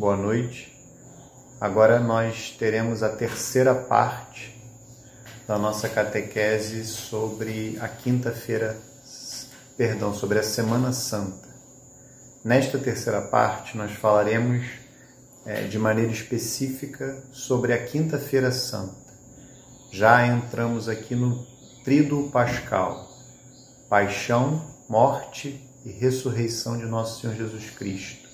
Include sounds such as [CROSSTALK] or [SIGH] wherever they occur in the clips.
boa noite. Agora nós teremos a terceira parte da nossa catequese sobre a quinta-feira, perdão, sobre a Semana Santa. Nesta terceira parte, nós falaremos é, de maneira específica sobre a Quinta-feira Santa. Já entramos aqui no Tríduo Pascal: Paixão, Morte e Ressurreição de Nosso Senhor Jesus Cristo.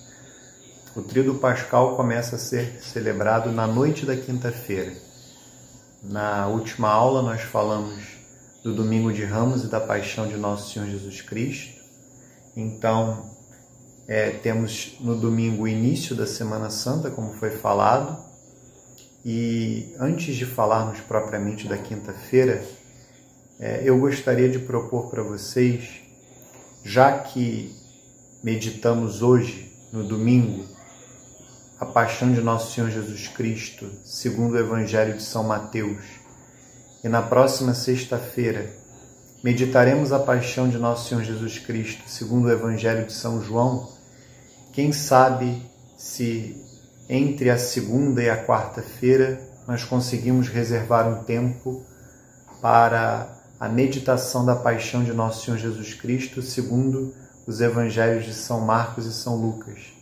O Tríduo Pascal começa a ser celebrado na noite da quinta-feira. Na última aula, nós falamos do Domingo de Ramos e da Paixão de Nosso Senhor Jesus Cristo. Então, é, temos no domingo o início da Semana Santa, como foi falado. E antes de falarmos propriamente da quinta-feira, é, eu gostaria de propor para vocês, já que meditamos hoje, no domingo, a paixão de nosso Senhor Jesus Cristo, segundo o Evangelho de São Mateus. E na próxima sexta-feira, meditaremos a paixão de nosso Senhor Jesus Cristo, segundo o Evangelho de São João. Quem sabe se entre a segunda e a quarta-feira nós conseguimos reservar um tempo para a meditação da paixão de nosso Senhor Jesus Cristo, segundo os Evangelhos de São Marcos e São Lucas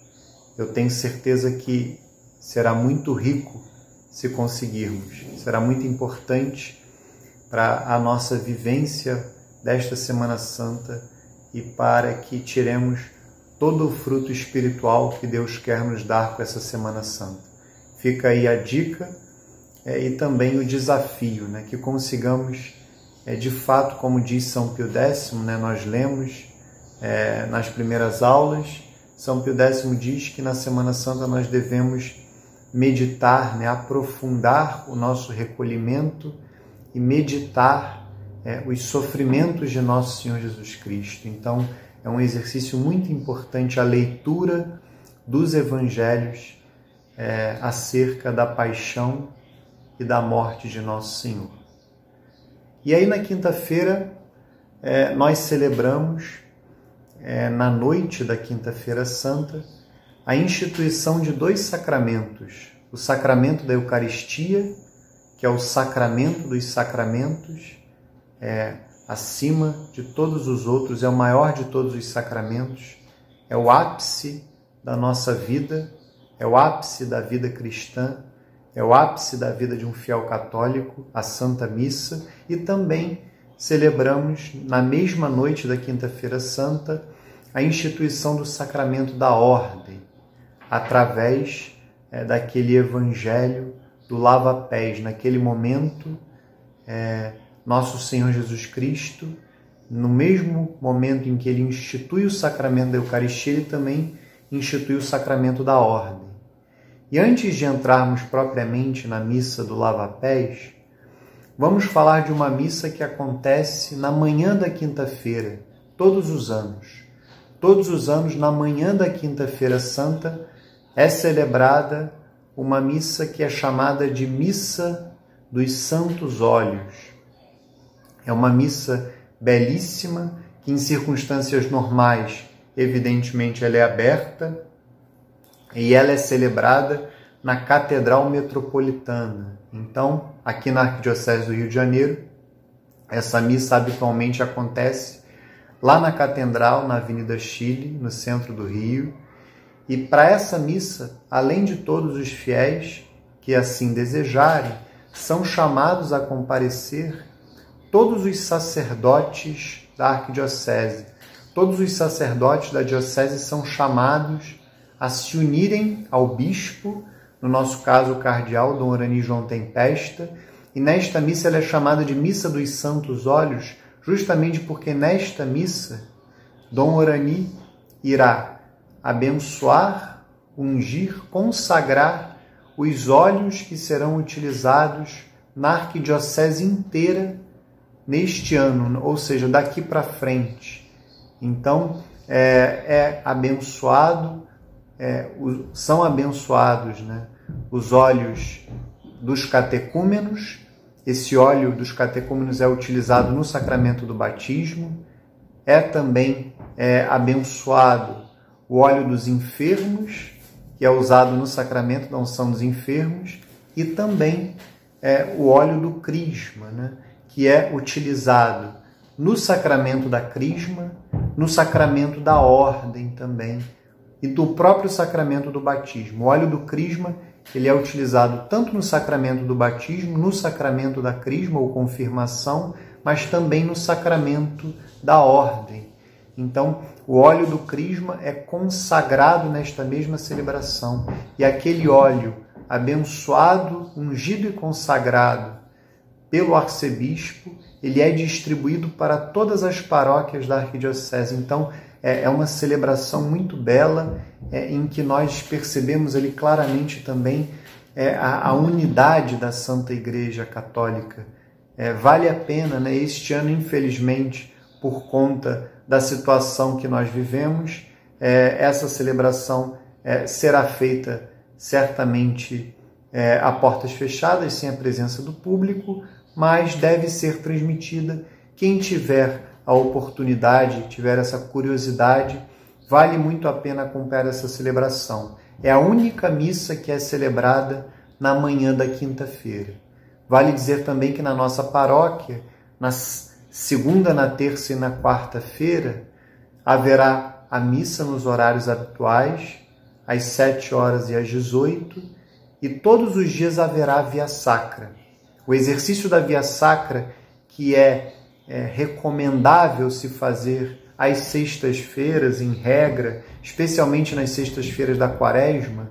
eu tenho certeza que será muito rico se conseguirmos. Será muito importante para a nossa vivência desta Semana Santa e para que tiremos todo o fruto espiritual que Deus quer nos dar com essa Semana Santa. Fica aí a dica é, e também o desafio, né, que consigamos, é, de fato, como diz São Pio X, né, nós lemos é, nas primeiras aulas, são Pio X diz que na Semana Santa nós devemos meditar, né, aprofundar o nosso recolhimento e meditar é, os sofrimentos de nosso Senhor Jesus Cristo. Então, é um exercício muito importante a leitura dos evangelhos é, acerca da paixão e da morte de nosso Senhor. E aí, na quinta-feira, é, nós celebramos é, na noite da Quinta-feira Santa, a instituição de dois sacramentos: o sacramento da Eucaristia, que é o sacramento dos sacramentos, é, acima de todos os outros, é o maior de todos os sacramentos, é o ápice da nossa vida, é o ápice da vida cristã, é o ápice da vida de um fiel católico, a Santa Missa, e também celebramos na mesma noite da Quinta-feira Santa a instituição do sacramento da ordem, através é, daquele evangelho do lava-pés. Naquele momento, é, nosso Senhor Jesus Cristo, no mesmo momento em que ele institui o sacramento da Eucaristia, ele também institui o sacramento da ordem. E antes de entrarmos propriamente na missa do lava-pés, vamos falar de uma missa que acontece na manhã da quinta-feira, todos os anos. Todos os anos, na manhã da Quinta-feira Santa, é celebrada uma missa que é chamada de Missa dos Santos Olhos. É uma missa belíssima que, em circunstâncias normais, evidentemente, ela é aberta e ela é celebrada na Catedral Metropolitana. Então, aqui na Arquidiocese do Rio de Janeiro, essa missa habitualmente acontece lá na Catedral, na Avenida Chile, no centro do Rio. E para essa missa, além de todos os fiéis que assim desejarem, são chamados a comparecer todos os sacerdotes da arquidiocese. Todos os sacerdotes da diocese são chamados a se unirem ao bispo, no nosso caso o cardeal Dom Orani João Tempesta, e nesta missa ela é chamada de Missa dos Santos Olhos, justamente porque nesta missa Dom Orani irá abençoar ungir, consagrar os óleos que serão utilizados na arquidiocese inteira neste ano, ou seja, daqui para frente. Então, é, é abençoado, é, são abençoados né, os óleos dos catecúmenos. Esse óleo dos catecúmenos é utilizado no sacramento do batismo. É também é, abençoado o óleo dos enfermos, que é usado no sacramento da unção dos enfermos, e também é, o óleo do crisma, né? que é utilizado no sacramento da crisma, no sacramento da ordem também e do próprio sacramento do batismo. O óleo do crisma ele é utilizado tanto no sacramento do batismo, no sacramento da crisma ou confirmação, mas também no sacramento da ordem. Então, o óleo do crisma é consagrado nesta mesma celebração e aquele óleo abençoado, ungido e consagrado pelo arcebispo, ele é distribuído para todas as paróquias da arquidiocese. Então, é, é uma celebração muito bela é, em que nós percebemos ali claramente também é, a, a, unidade da Santa Igreja Católica. É, vale a pena, né? Este ano, infelizmente, por conta da situação que nós vivemos, é, essa celebração é, será feita certamente a portas fechadas, sem a presença do público, mas deve ser transmitida. Quem tiver a oportunidade, tiver essa curiosidade, vale muito a pena acompanhar essa celebração. É a única missa que é celebrada na manhã da quinta-feira. Vale dizer também que na nossa paróquia, na segunda, na terça e na quarta-feira, haverá a missa nos horários habituais às 7 horas e às 18, e todos os dias haverá a via sacra. O exercício da via sacra, que é, é recomendável se fazer às sextas-feiras, em regra, especialmente nas sextas-feiras da quaresma,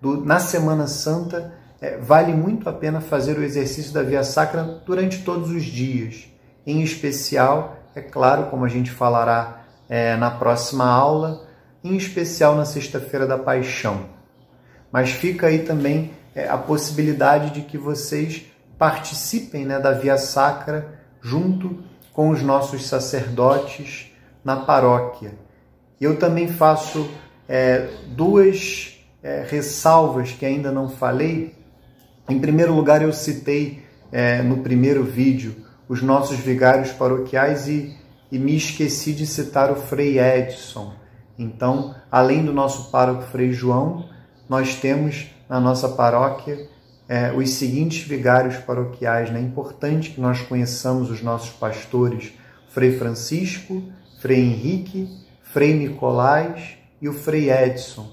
do, na Semana Santa, é, vale muito a pena fazer o exercício da via sacra durante todos os dias. Em especial, é claro, como a gente falará é, na próxima aula, em especial na Sexta-feira da Paixão. Mas fica aí também é, a possibilidade de que vocês participem né, da Via Sacra junto com os nossos sacerdotes na paróquia. Eu também faço é, duas é, ressalvas que ainda não falei. Em primeiro lugar, eu citei é, no primeiro vídeo os nossos vigários paroquiais e, e me esqueci de citar o Frei Edson. Então, além do nosso pároco Frei João, nós temos na nossa paróquia é, os seguintes vigários paroquiais. Né? É importante que nós conheçamos os nossos pastores, Frei Francisco, Frei Henrique, Frei Nicolás e o Frei Edson.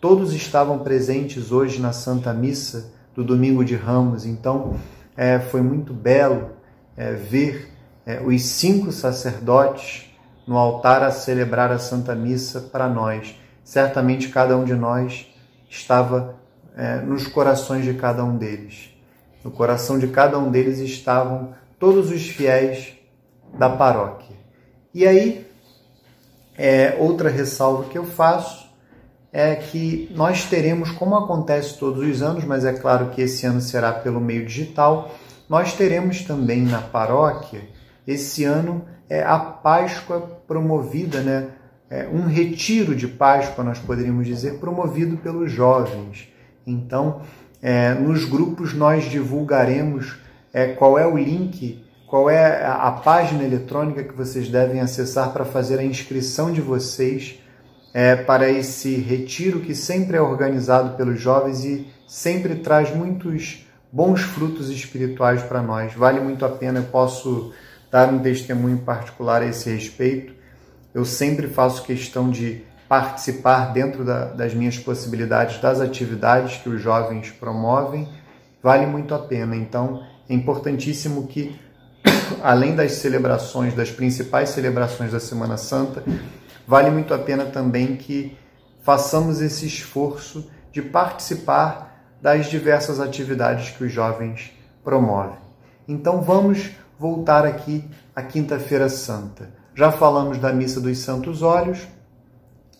Todos estavam presentes hoje na Santa Missa do Domingo de Ramos, então é, foi muito belo é, ver é, os cinco sacerdotes no altar a celebrar a Santa Missa para nós. Certamente cada um de nós estava é, nos corações de cada um deles. No coração de cada um deles estavam todos os fiéis da paróquia. E aí, é, outra ressalva que eu faço é que nós teremos, como acontece todos os anos, mas é claro que esse ano será pelo meio digital, nós teremos também na paróquia, esse ano, é, a Páscoa promovida, né? É, um retiro de Páscoa, nós poderíamos dizer, promovido pelos jovens. Então, é, nos grupos nós divulgaremos é, qual é o link, qual é a, página eletrônica que vocês devem acessar para fazer a inscrição de vocês é, para esse retiro que sempre é organizado pelos jovens e sempre traz muitos bons frutos espirituais para nós. Vale muito a pena, eu posso dar um testemunho particular a esse respeito. Eu sempre faço questão de participar dentro da, das minhas possibilidades das atividades que os jovens promovem. Vale muito a pena. Então, é importantíssimo que, [COUGHS] além das celebrações, das principais celebrações da Semana Santa, vale muito a pena também que façamos esse esforço de participar das diversas atividades que os jovens promovem. Então vamos voltar aqui à Quinta-feira Santa. Já falamos da Missa dos Santos Olhos,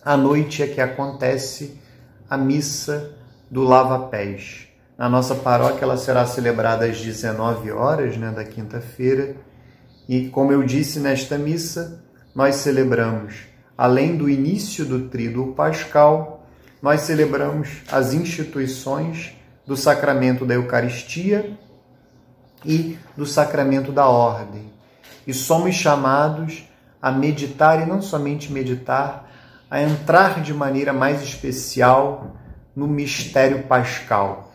à noite é que acontece a missa do lava-pés. Na nossa paróquia ela será celebrada às 19 horas né, da quinta-feira. E como eu disse nesta missa, nós celebramos, além do início do Tríduo Pascal, nós celebramos as instituições do sacramento da Eucaristia e do sacramento da ordem. E somos chamados a meditar e não somente meditar, a entrar de maneira mais especial no mistério pascal.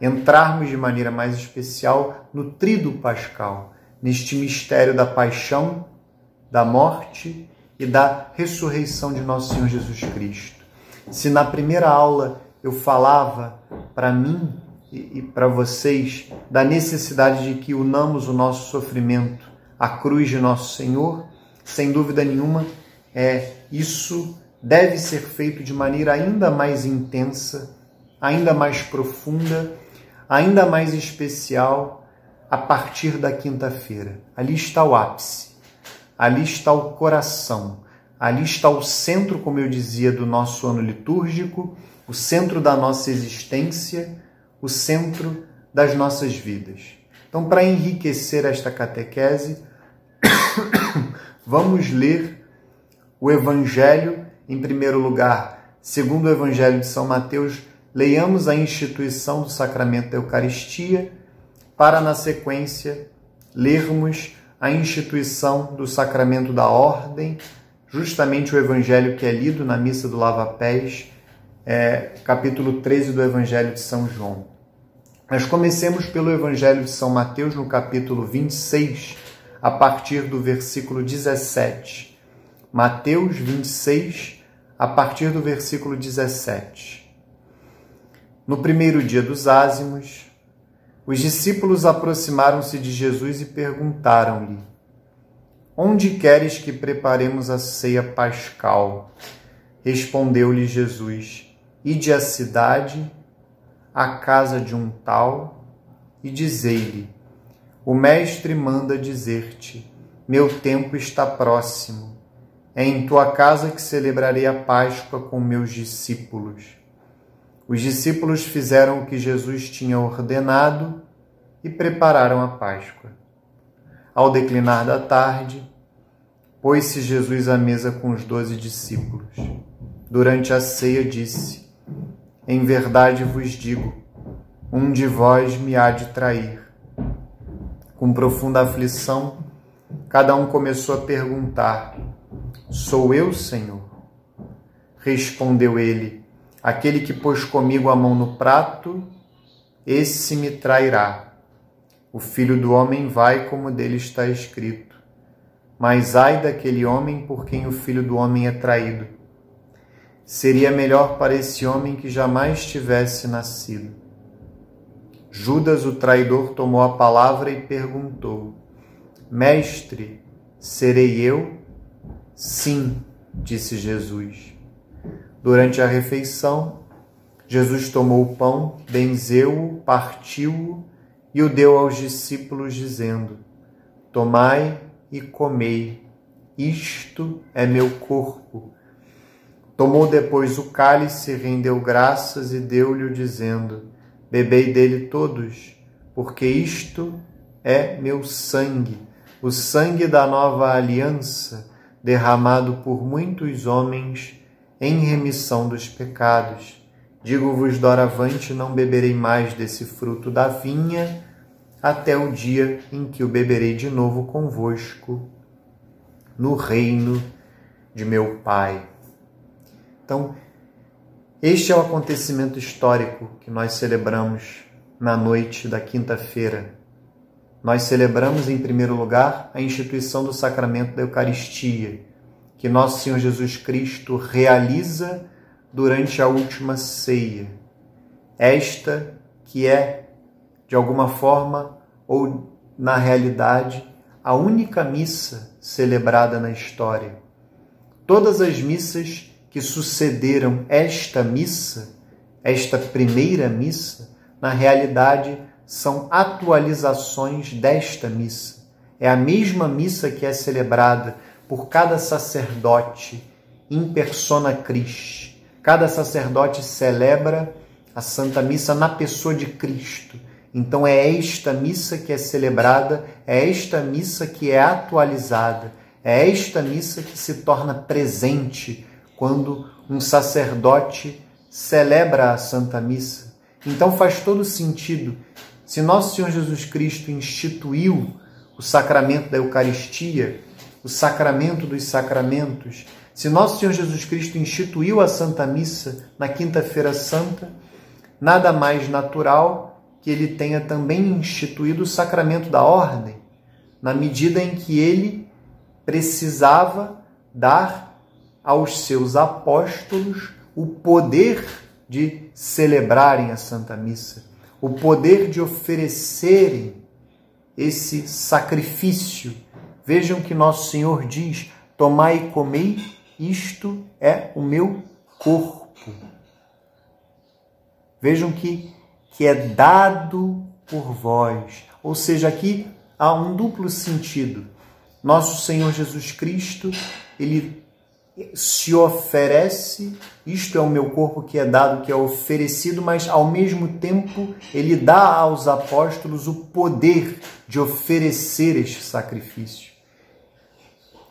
Entrarmos de maneira mais especial no trido pascal, neste mistério da paixão, da morte e da ressurreição de nosso Senhor Jesus Cristo. Se na primeira aula eu falava para mim e, para vocês da necessidade de que unamos o nosso sofrimento à cruz de nosso Senhor, sem dúvida nenhuma, é isso deve ser feito de maneira ainda mais intensa, ainda mais profunda, ainda mais especial a partir da quinta-feira. Ali está o ápice, ali está o coração, ali está o centro, como eu dizia, do nosso ano litúrgico, o centro da nossa existência, o centro das nossas vidas. Então, para enriquecer esta catequese, [COUGHS] vamos ler o Evangelho, em primeiro lugar, segundo o Evangelho de São Mateus, leiamos a instituição do sacramento da Eucaristia, para na sequência lermos a instituição do sacramento da ordem, justamente o evangelho que é lido na missa do lava-pés, é, capítulo 13 do evangelho de São João. Mas comecemos pelo evangelho de São Mateus, no capítulo 26, a partir do versículo 17. Mateus 26, a partir do versículo 17. No primeiro dia dos ázimos, os discípulos aproximaram-se de Jesus e perguntaram-lhe: Onde queres que preparemos a ceia pascal? Respondeu-lhe Jesus: Ide à cidade, à casa de um tal, e dizei-lhe: o Mestre manda dizer-te: Meu tempo está próximo. É em tua casa que celebrarei a Páscoa com meus discípulos. Os discípulos fizeram o que Jesus tinha ordenado e prepararam a Páscoa. Ao declinar da tarde, pôs-se Jesus à mesa com os doze discípulos. Durante a ceia, disse: Em verdade vos digo, um de vós me há de trair com profunda aflição, cada um começou a perguntar: Sou eu, Senhor? Respondeu ele: Aquele que pôs comigo a mão no prato, esse me trairá. O filho do homem vai como dele está escrito. Mas ai daquele homem por quem o filho do homem é traído. Seria melhor para esse homem que jamais tivesse nascido. Judas, o traidor, tomou a palavra e perguntou: Mestre, serei eu? Sim, disse Jesus. Durante a refeição, Jesus tomou o pão, benzeu-o, partiu-o e o deu aos discípulos, dizendo: Tomai e comei, isto é meu corpo. Tomou depois o cálice, rendeu graças e deu-lhe, dizendo: Bebei dele todos, porque isto é meu sangue, o sangue da nova aliança, derramado por muitos homens em remissão dos pecados. Digo-vos, doravante, não beberei mais desse fruto da vinha, até o dia em que o beberei de novo convosco, no reino de meu Pai. Então, este é o acontecimento histórico que nós celebramos na noite da quinta-feira. Nós celebramos, em primeiro lugar, a instituição do sacramento da Eucaristia, que nosso Senhor Jesus Cristo realiza durante a última ceia. Esta que é, de alguma forma ou na realidade, a única missa celebrada na história. Todas as missas que sucederam esta missa, esta primeira missa, na realidade são atualizações desta missa. É a mesma missa que é celebrada por cada sacerdote in persona Christi, Cada sacerdote celebra a Santa Missa na pessoa de Cristo. Então é esta missa que é celebrada, é esta missa que é atualizada, é esta missa que se torna presente quando um sacerdote celebra a Santa Missa. Então faz todo sentido. Se nosso Senhor Jesus Cristo instituiu o sacramento da Eucaristia, o sacramento dos sacramentos, se nosso Senhor Jesus Cristo instituiu a Santa Missa na Quinta-feira Santa, nada mais natural que ele tenha também instituído o sacramento da ordem, na medida em que ele precisava dar aos seus apóstolos o poder de celebrarem a Santa Missa, o poder de oferecerem esse sacrifício. Vejam que nosso Senhor diz: Tomai e comei, isto é o meu corpo. Vejam que, que é dado por vós. Ou seja, aqui há um duplo sentido. Nosso Senhor Jesus Cristo, ele se oferece, isto é o meu corpo que é dado, que é oferecido, mas ao mesmo tempo ele dá aos apóstolos o poder de oferecer este sacrifício.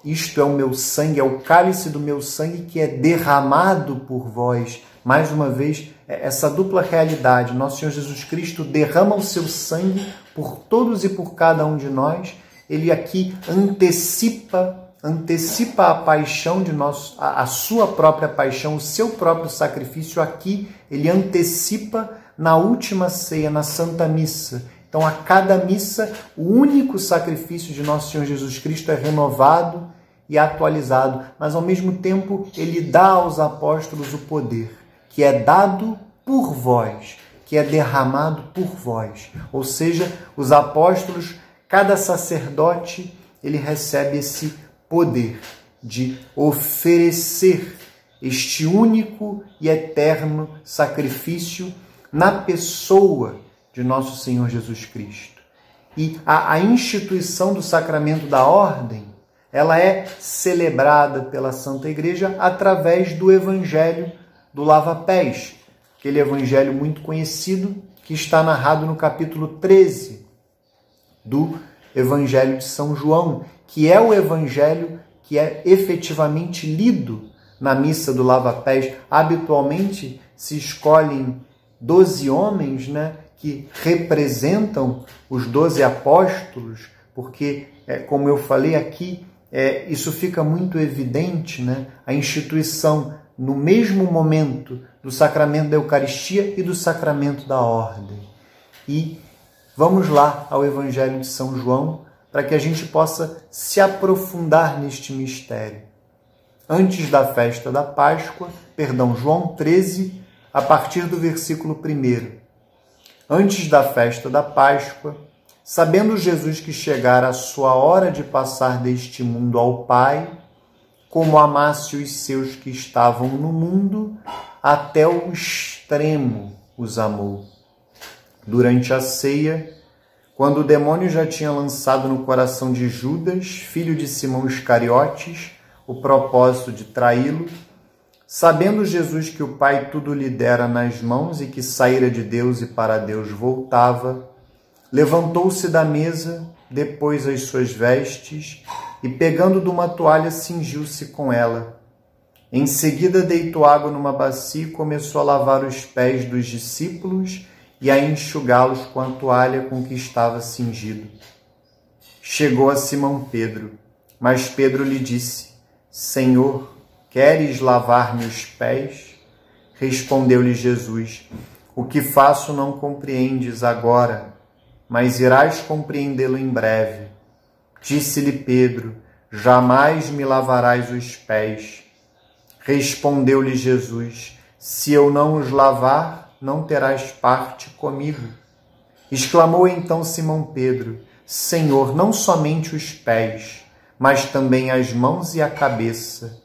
Isto é o meu sangue, é o cálice do meu sangue que é derramado por vós. Mais uma vez, é essa dupla realidade. Nosso Senhor Jesus Cristo derrama o seu sangue por todos e por cada um de nós. Ele aqui antecipa antecipa a paixão de nosso, a, a sua própria paixão, o seu próprio sacrifício aqui, ele antecipa na última ceia, na Santa Missa. Então, a cada missa, o único sacrifício de nosso Senhor Jesus Cristo é renovado e atualizado, mas ao mesmo tempo ele dá aos apóstolos o poder, que é dado por vós, que é derramado por vós. Ou seja, os apóstolos, cada sacerdote, ele recebe esse poder de oferecer este único e eterno sacrifício na pessoa de nosso Senhor Jesus Cristo. E a, a instituição do sacramento da ordem, ela é celebrada pela Santa Igreja através do Evangelho do lava-pés, aquele evangelho muito conhecido que está narrado no capítulo 13 do Evangelho de São João, que é o evangelho que é efetivamente lido na missa do lava-pés. Habitualmente se escolhem doze homens né, que representam os doze apóstolos, porque, é, como eu falei aqui, é, isso fica muito evidente, né, a instituição no mesmo momento do sacramento da Eucaristia e do sacramento da ordem. E vamos lá ao Evangelho de São João, para que a gente possa se aprofundar neste mistério. Antes da festa da Páscoa, perdão, João 13, a partir do versículo 1. Antes da festa da Páscoa, sabendo Jesus que chegara a sua hora de passar deste mundo ao Pai, como amasse os seus que estavam no mundo, até o extremo os amou. Durante a ceia, quando o demônio já tinha lançado no coração de Judas, filho de Simão Iscariotes, o propósito de traí-lo, sabendo Jesus que o Pai tudo lhe dera nas mãos e que saíra de Deus e para Deus voltava, levantou-se da mesa, depois as suas vestes e, pegando de uma toalha, cingiu-se com ela. Em seguida, deitou água numa bacia e começou a lavar os pés dos discípulos e a enxugá-los com a toalha com que estava cingido. Chegou a Simão Pedro, mas Pedro lhe disse: Senhor, queres lavar-me os pés? Respondeu-lhe Jesus: O que faço não compreendes agora, mas irás compreendê-lo em breve. Disse-lhe Pedro: Jamais me lavarás os pés. Respondeu-lhe Jesus: Se eu não os lavar, não terás parte comigo. Exclamou então Simão Pedro: Senhor, não somente os pés, mas também as mãos e a cabeça.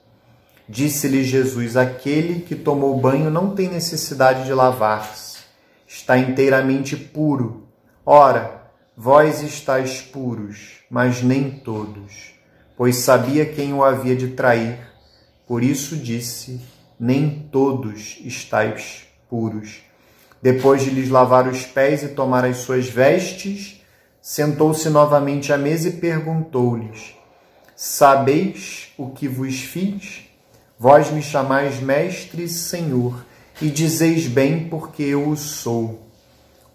Disse-lhe Jesus: Aquele que tomou banho não tem necessidade de lavar-se, está inteiramente puro. Ora, vós estáis puros, mas nem todos, pois sabia quem o havia de trair. Por isso disse: nem todos estáis puros. Depois de lhes lavar os pés e tomar as suas vestes, sentou-se novamente à mesa e perguntou-lhes: Sabeis o que vos fiz? Vós me chamais mestre e senhor, e dizeis bem porque eu o sou.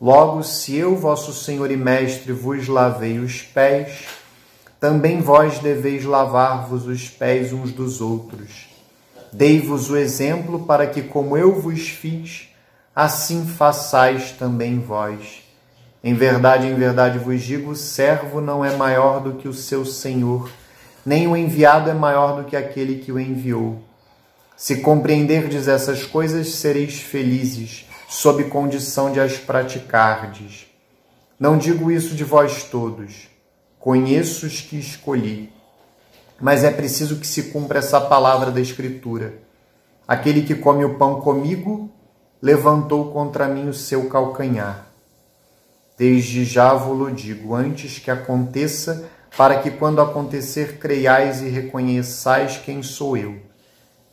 Logo, se eu, vosso senhor e mestre, vos lavei os pés, também vós deveis lavar-vos os pés uns dos outros. Dei-vos o exemplo para que, como eu vos fiz, assim façais também vós. Em verdade, em verdade vos digo: o servo não é maior do que o seu senhor, nem o enviado é maior do que aquele que o enviou. Se compreenderdes essas coisas, sereis felizes, sob condição de as praticardes. Não digo isso de vós todos, conheço os que escolhi mas é preciso que se cumpra essa palavra da Escritura. Aquele que come o pão comigo levantou contra mim o seu calcanhar. Desde já vos digo, antes que aconteça, para que quando acontecer creiais e reconheçais quem sou eu.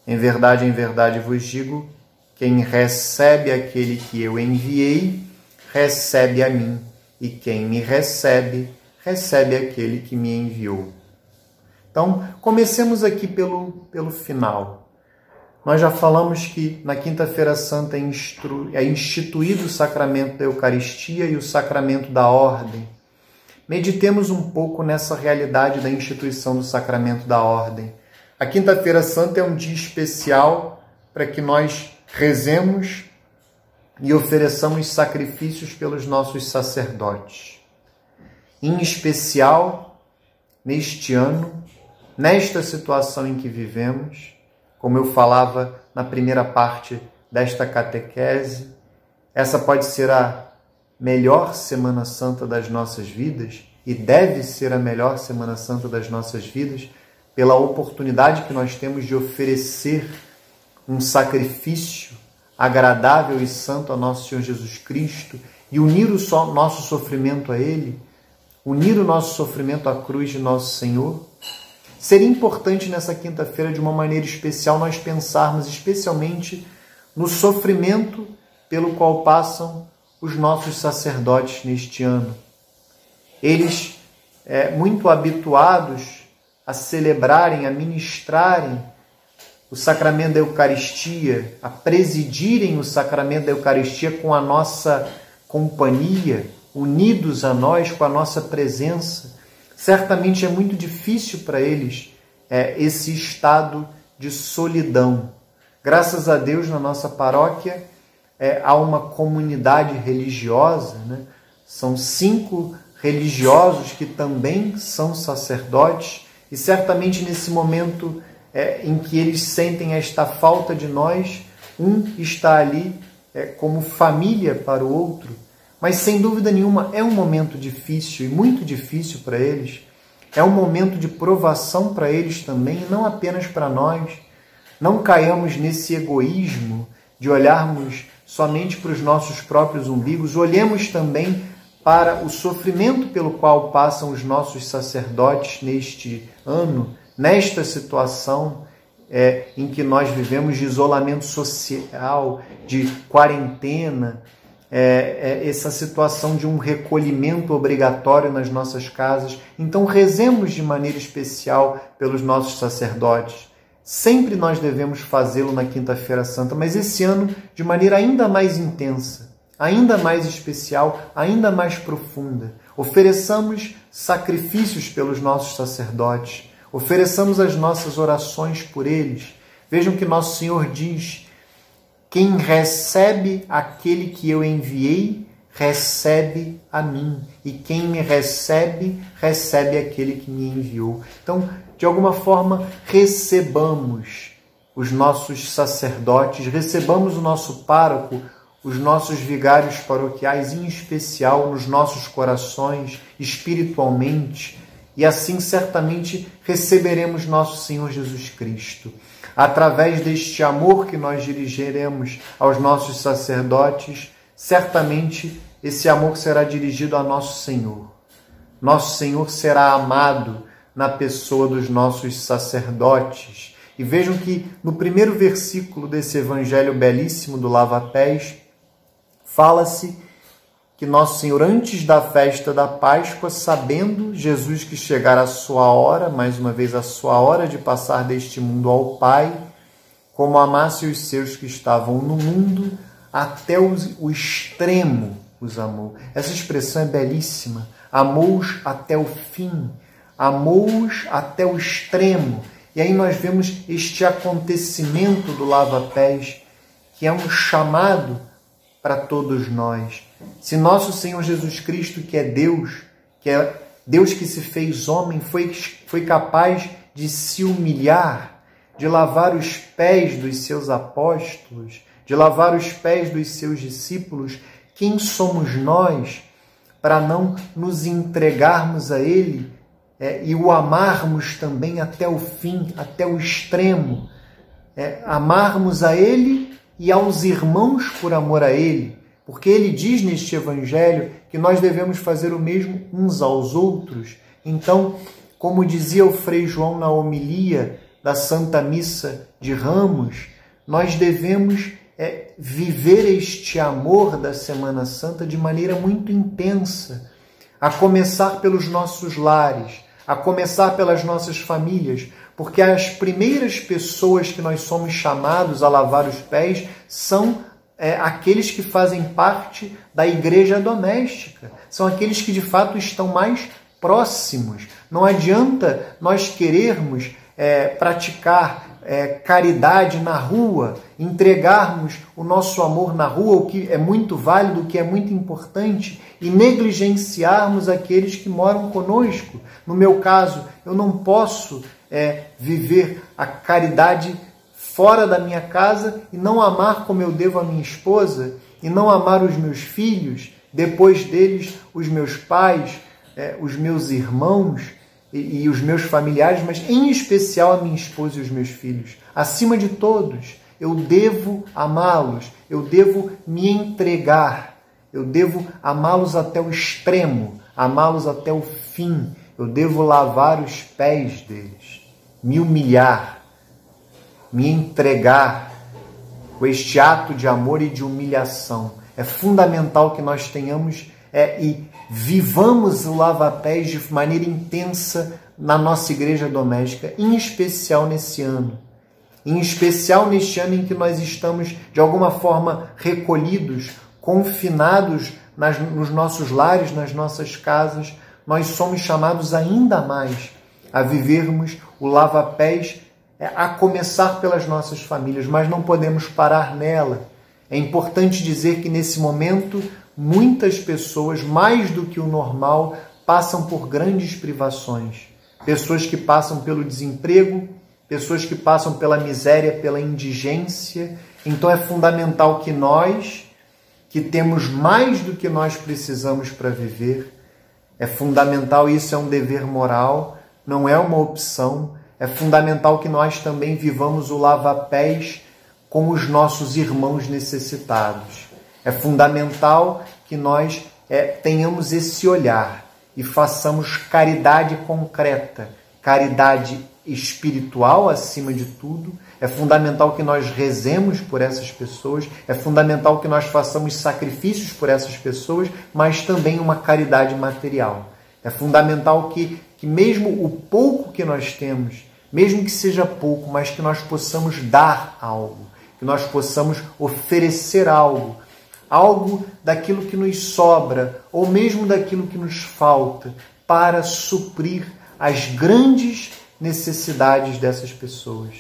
Em verdade, em verdade vos digo, quem recebe aquele que eu enviei, recebe a mim, e quem me recebe, recebe aquele que me enviou. Então, comecemos aqui pelo, pelo final. Nós já falamos que na Quinta-feira Santa é, é instituído o sacramento da Eucaristia e o sacramento da ordem. Meditemos um pouco nessa realidade da instituição do sacramento da ordem. A Quinta-feira Santa é um dia especial para que nós rezemos e ofereçamos sacrifícios pelos nossos sacerdotes. Em especial, neste ano, nesta situação em que vivemos, como eu falava na primeira parte desta catequese, essa pode ser a melhor Semana Santa das nossas vidas e deve ser a melhor Semana Santa das nossas vidas pela oportunidade que nós temos de oferecer um sacrifício agradável e santo a nosso Senhor Jesus Cristo e unir o nosso sofrimento a Ele, unir o nosso sofrimento à cruz de nosso Senhor Seria importante nessa quinta-feira, de uma maneira especial, nós pensarmos especialmente no sofrimento pelo qual passam os nossos sacerdotes neste ano. Eles, é, muito habituados a celebrarem, a ministrarem o sacramento da Eucaristia, a presidirem o sacramento da Eucaristia com a nossa companhia, unidos a nós com a nossa presença certamente é muito difícil para eles é, esse estado de solidão. Graças a Deus, na nossa paróquia é, há uma comunidade religiosa, né? são cinco religiosos que também são sacerdotes, e certamente nesse momento é, em que eles sentem esta falta de nós, um está ali é, como família para o outro mas sem dúvida nenhuma é um momento difícil e muito difícil para eles. É um momento de provação para eles também, não apenas para nós. Não caiamos nesse egoísmo de olharmos somente para os nossos próprios umbigos, olhemos também para o sofrimento pelo qual passam os nossos sacerdotes neste ano, nesta situação é, em que nós vivemos de isolamento social, de quarentena, é, é essa situação de um recolhimento obrigatório nas nossas casas. Então, rezemos de maneira especial pelos nossos sacerdotes. Sempre nós devemos fazê-lo na Quinta-feira Santa, mas esse ano de maneira ainda mais intensa, ainda mais especial, ainda mais profunda. Ofereçamos sacrifícios pelos nossos sacerdotes, ofereçamos as nossas orações por eles. Vejam que nosso Senhor diz quem recebe aquele que eu enviei, recebe a mim. E quem me recebe, recebe aquele que me enviou. Então, de alguma forma, recebamos os nossos sacerdotes, recebamos o nosso pároco, os nossos vigários paroquiais, em especial nos nossos corações, espiritualmente, e assim certamente receberemos nosso Senhor Jesus Cristo através deste amor que nós dirigiremos aos nossos sacerdotes, certamente esse amor será dirigido a nosso Senhor. Nosso Senhor será amado na pessoa dos nossos sacerdotes E vejam que no primeiro versículo desse evangelho belíssimo do lava-pés, fala-se que nosso Senhor, antes da festa da Páscoa, sabendo Jesus que chegara a sua hora, mais uma vez a sua hora de passar deste mundo ao Pai, como amasse os seus que estavam no mundo, até o extremo os amou. Essa expressão é belíssima. Amou-os até o fim, amou-os até o extremo. E aí nós vemos este acontecimento do lava-pés, que é um chamado para todos nós. Se nosso Senhor Jesus Cristo, que é Deus, que é Deus que se fez homem, foi, foi capaz de se humilhar, de lavar os pés dos seus apóstolos, de lavar os pés dos seus discípulos, quem somos nós para não nos entregarmos a Ele é, e o amarmos também até o fim, até o extremo? É, amarmos a Ele e aos irmãos por amor a Ele, porque Ele diz neste Evangelho que nós devemos fazer o mesmo uns aos outros. Então, como dizia o Frei João na homilia da Santa Missa de Ramos, nós devemos é, viver este amor da Semana Santa de maneira muito intensa, a começar pelos nossos lares, a começar pelas nossas famílias, porque as primeiras pessoas que nós somos chamados a lavar os pés são é, aqueles que fazem parte da igreja doméstica, são aqueles que de fato estão mais próximos. Não adianta nós querermos é, praticar é, caridade na rua, entregarmos o nosso amor na rua, o que é muito válido, o que é muito importante, e negligenciarmos aqueles que moram conosco. No meu caso, eu não posso é, viver a caridade fora da minha casa e não amar como eu devo a minha esposa, e não amar os meus filhos, depois deles os meus pais, é, os meus irmãos e, e os meus familiares, mas em especial a minha esposa e os meus filhos. Acima de todos, eu devo amá-los, eu devo me entregar, eu devo amá-los até o extremo, amá-los até o fim, eu devo lavar os pés deles, me humilhar, me entregar com este ato de amor e de humilhação. É fundamental que nós tenhamos é, e vivamos o lava-pés de maneira intensa na nossa igreja doméstica, em especial nesse ano. Em especial neste ano em que nós estamos, de alguma forma, recolhidos, confinados nas, nos nossos lares, nas nossas casas, nós somos chamados ainda mais a vivermos o lava-pés, é, a começar pelas nossas famílias, mas não podemos parar nela. É importante dizer que nesse momento muitas pessoas, mais do que o normal, passam por grandes privações. Pessoas que passam pelo desemprego, pessoas que passam pela miséria, pela indigência. Então é fundamental que nós, que temos mais do que nós precisamos para viver, é fundamental, isso é um dever moral, não é uma opção. É fundamental que nós também vivamos o lava-pés com os nossos irmãos necessitados. É fundamental que nós é, tenhamos esse olhar e façamos caridade concreta, caridade espiritual acima de tudo. É fundamental que nós rezemos por essas pessoas, é fundamental que nós façamos sacrifícios por essas pessoas, mas também uma caridade material. É fundamental que, que mesmo o pouco que nós temos, mesmo que seja pouco, mas que nós possamos dar algo, que nós possamos oferecer algo, algo daquilo que nos sobra ou mesmo daquilo que nos falta para suprir as grandes necessidades dessas pessoas.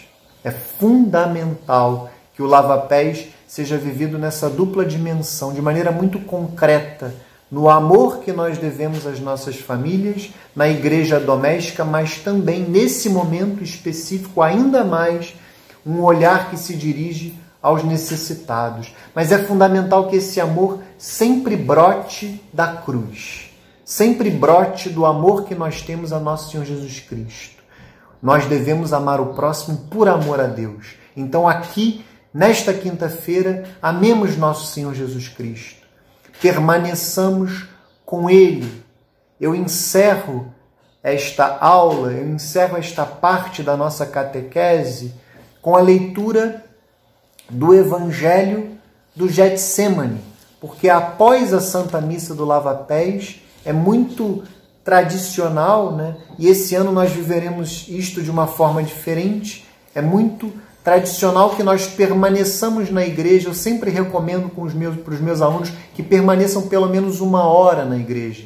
É fundamental que o lava-pés seja vivido nessa dupla dimensão, de maneira muito concreta, no amor que nós devemos às nossas famílias, na igreja doméstica, mas também nesse momento específico, ainda mais, um olhar que se dirige aos necessitados. Mas é fundamental que esse amor sempre brote da cruz, sempre brote do amor que nós temos a nosso Senhor Jesus Cristo. Nós devemos amar o próximo por amor a Deus. Então, aqui, nesta quinta-feira, amemos nosso Senhor Jesus Cristo. Permaneçamos com Ele. Eu encerro esta aula, eu encerro esta parte da nossa catequese com a leitura do Evangelho do Getsemane, porque após a Santa Missa do Lava Pés é muito tradicional, né? E esse ano nós viveremos isto de uma forma diferente. É muito tradicional que nós permaneçamos na igreja. Eu sempre recomendo com os meus, para os meus alunos que permaneçam pelo menos uma hora na igreja,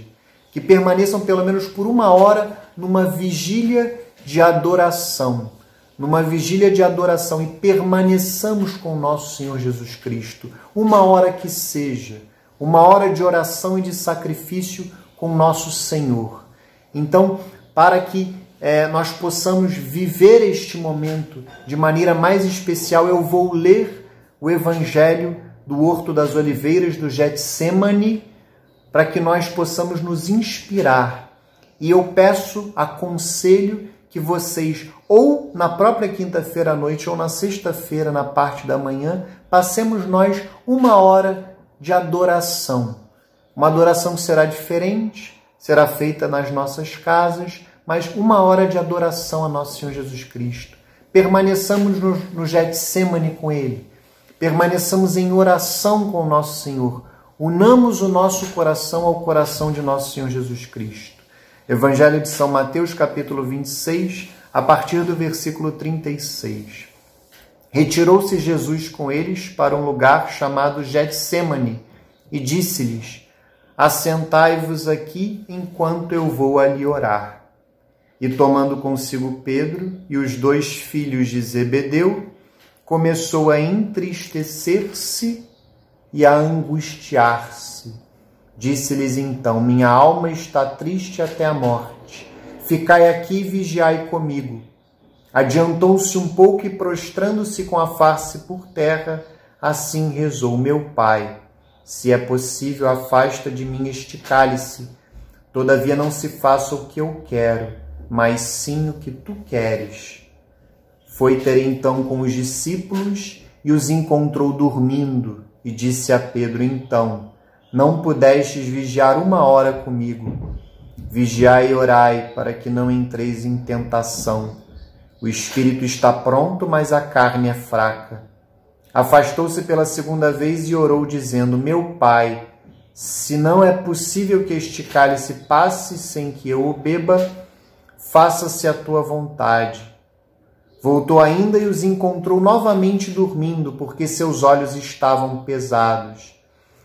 que permaneçam pelo menos por uma hora numa vigília de adoração, numa vigília de adoração e permaneçamos com o nosso Senhor Jesus Cristo, uma hora que seja, uma hora de oração e de sacrifício com nosso Senhor. Então, para que é, nós possamos viver este momento de maneira mais especial, eu vou ler o Evangelho do Horto das Oliveiras, do Getsemane, para que nós possamos nos inspirar. E eu peço, aconselho que vocês, ou na própria quinta-feira à noite, ou na sexta-feira, na parte da manhã, passemos nós uma hora de adoração uma adoração que será diferente, será feita nas nossas casas, mas uma hora de adoração a nosso Senhor Jesus Cristo. Permaneçamos no, no Getsemane com Ele. Permaneçamos em oração com o nosso Senhor. Unamos o nosso coração ao coração de nosso Senhor Jesus Cristo. Evangelho de São Mateus, capítulo 26, a partir do versículo 36. Retirou-se Jesus com eles para um lugar chamado Getsemane e disse-lhes: Assentai-vos aqui enquanto eu vou ali orar. E tomando consigo Pedro e os dois filhos de Zebedeu, começou a entristecer-se e a angustiar-se. Disse-lhes então: Minha alma está triste até a morte. Ficai aqui e vigiai comigo. Adiantou-se um pouco e, prostrando-se com a face por terra, assim rezou: Meu pai se é possível, afasta de mim este cálice. Todavia não se faça o que eu quero, mas sim o que tu queres. Foi ter então com os discípulos e os encontrou dormindo, e disse a Pedro: Então, não pudestes vigiar uma hora comigo? Vigiai e orai, para que não entreis em tentação. O espírito está pronto, mas a carne é fraca. Afastou-se pela segunda vez e orou, dizendo: Meu pai, se não é possível que este cálice passe sem que eu o beba, faça-se a tua vontade. Voltou ainda e os encontrou novamente dormindo, porque seus olhos estavam pesados.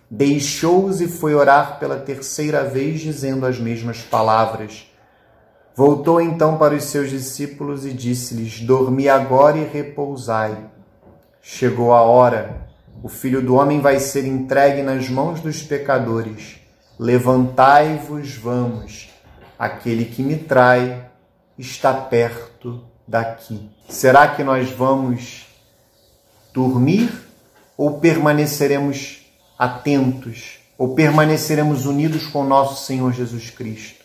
Deixou-os e foi orar pela terceira vez, dizendo as mesmas palavras. Voltou então para os seus discípulos e disse-lhes: Dormi agora e repousai. Chegou a hora, o filho do homem vai ser entregue nas mãos dos pecadores. Levantai-vos, vamos. Aquele que me trai está perto daqui. Será que nós vamos dormir ou permaneceremos atentos ou permaneceremos unidos com nosso Senhor Jesus Cristo?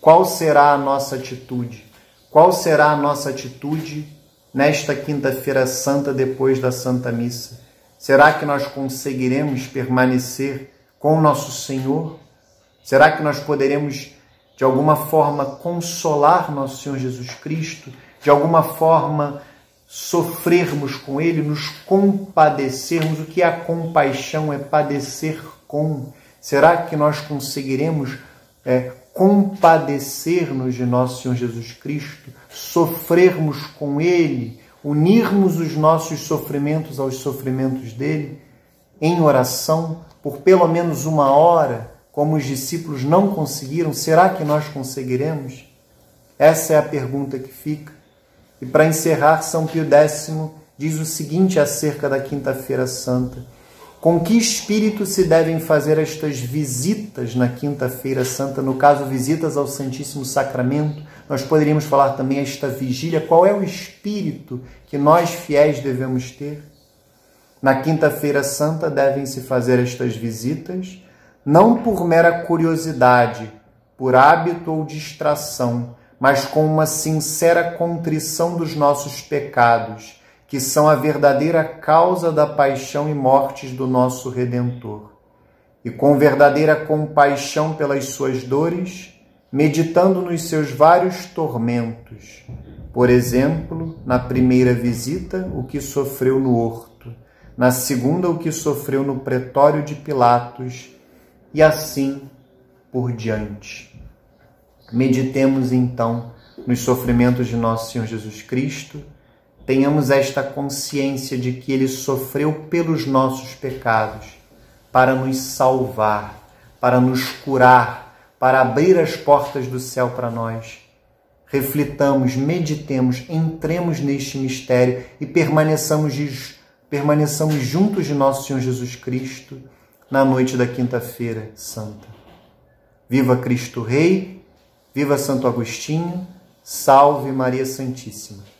Qual será a nossa atitude? Qual será a nossa atitude nesta quinta-feira santa depois da Santa Missa? Será que nós conseguiremos permanecer com o nosso Senhor? Será que nós poderemos, de alguma forma, consolar nosso Senhor Jesus Cristo? De alguma forma, sofrermos com Ele, nos compadecermos? O que é a compaixão? É padecer com. Será que nós conseguiremos é, compadecer-nos de nosso Senhor Jesus Cristo, sofrermos com Ele, unirmos os nossos sofrimentos aos sofrimentos dele, em oração, por pelo menos uma hora, como os discípulos não conseguiram, será que nós conseguiremos? Essa é a pergunta que fica. E para encerrar, São Pio X diz o seguinte acerca da Quinta-feira Santa com que espírito se devem fazer estas visitas na Quinta-feira Santa? No caso, visitas ao Santíssimo Sacramento. Nós poderíamos falar também esta vigília. Qual é o espírito que nós fiéis devemos ter? Na Quinta-feira Santa devem se fazer estas visitas, não por mera curiosidade, por hábito ou distração, mas com uma sincera contrição dos nossos pecados que são a verdadeira causa da paixão e mortes do nosso Redentor. E com verdadeira compaixão pelas suas dores, meditando nos seus vários tormentos, Por exemplo, na primeira visita, o que sofreu no horto, na segunda, o que sofreu no pretório de Pilatos, e assim por diante. Meditemos então nos sofrimentos de nosso Senhor Jesus Cristo, tenhamos esta consciência de que ele sofreu pelos nossos pecados, para nos salvar, para nos curar, para abrir as portas do céu para nós. Reflitamos, meditemos, entremos neste mistério e permaneçamos, permaneçamos juntos de nosso Senhor Jesus Cristo na noite da quinta-feira santa. Viva Cristo Rei, viva Santo Agostinho, salve Maria Santíssima.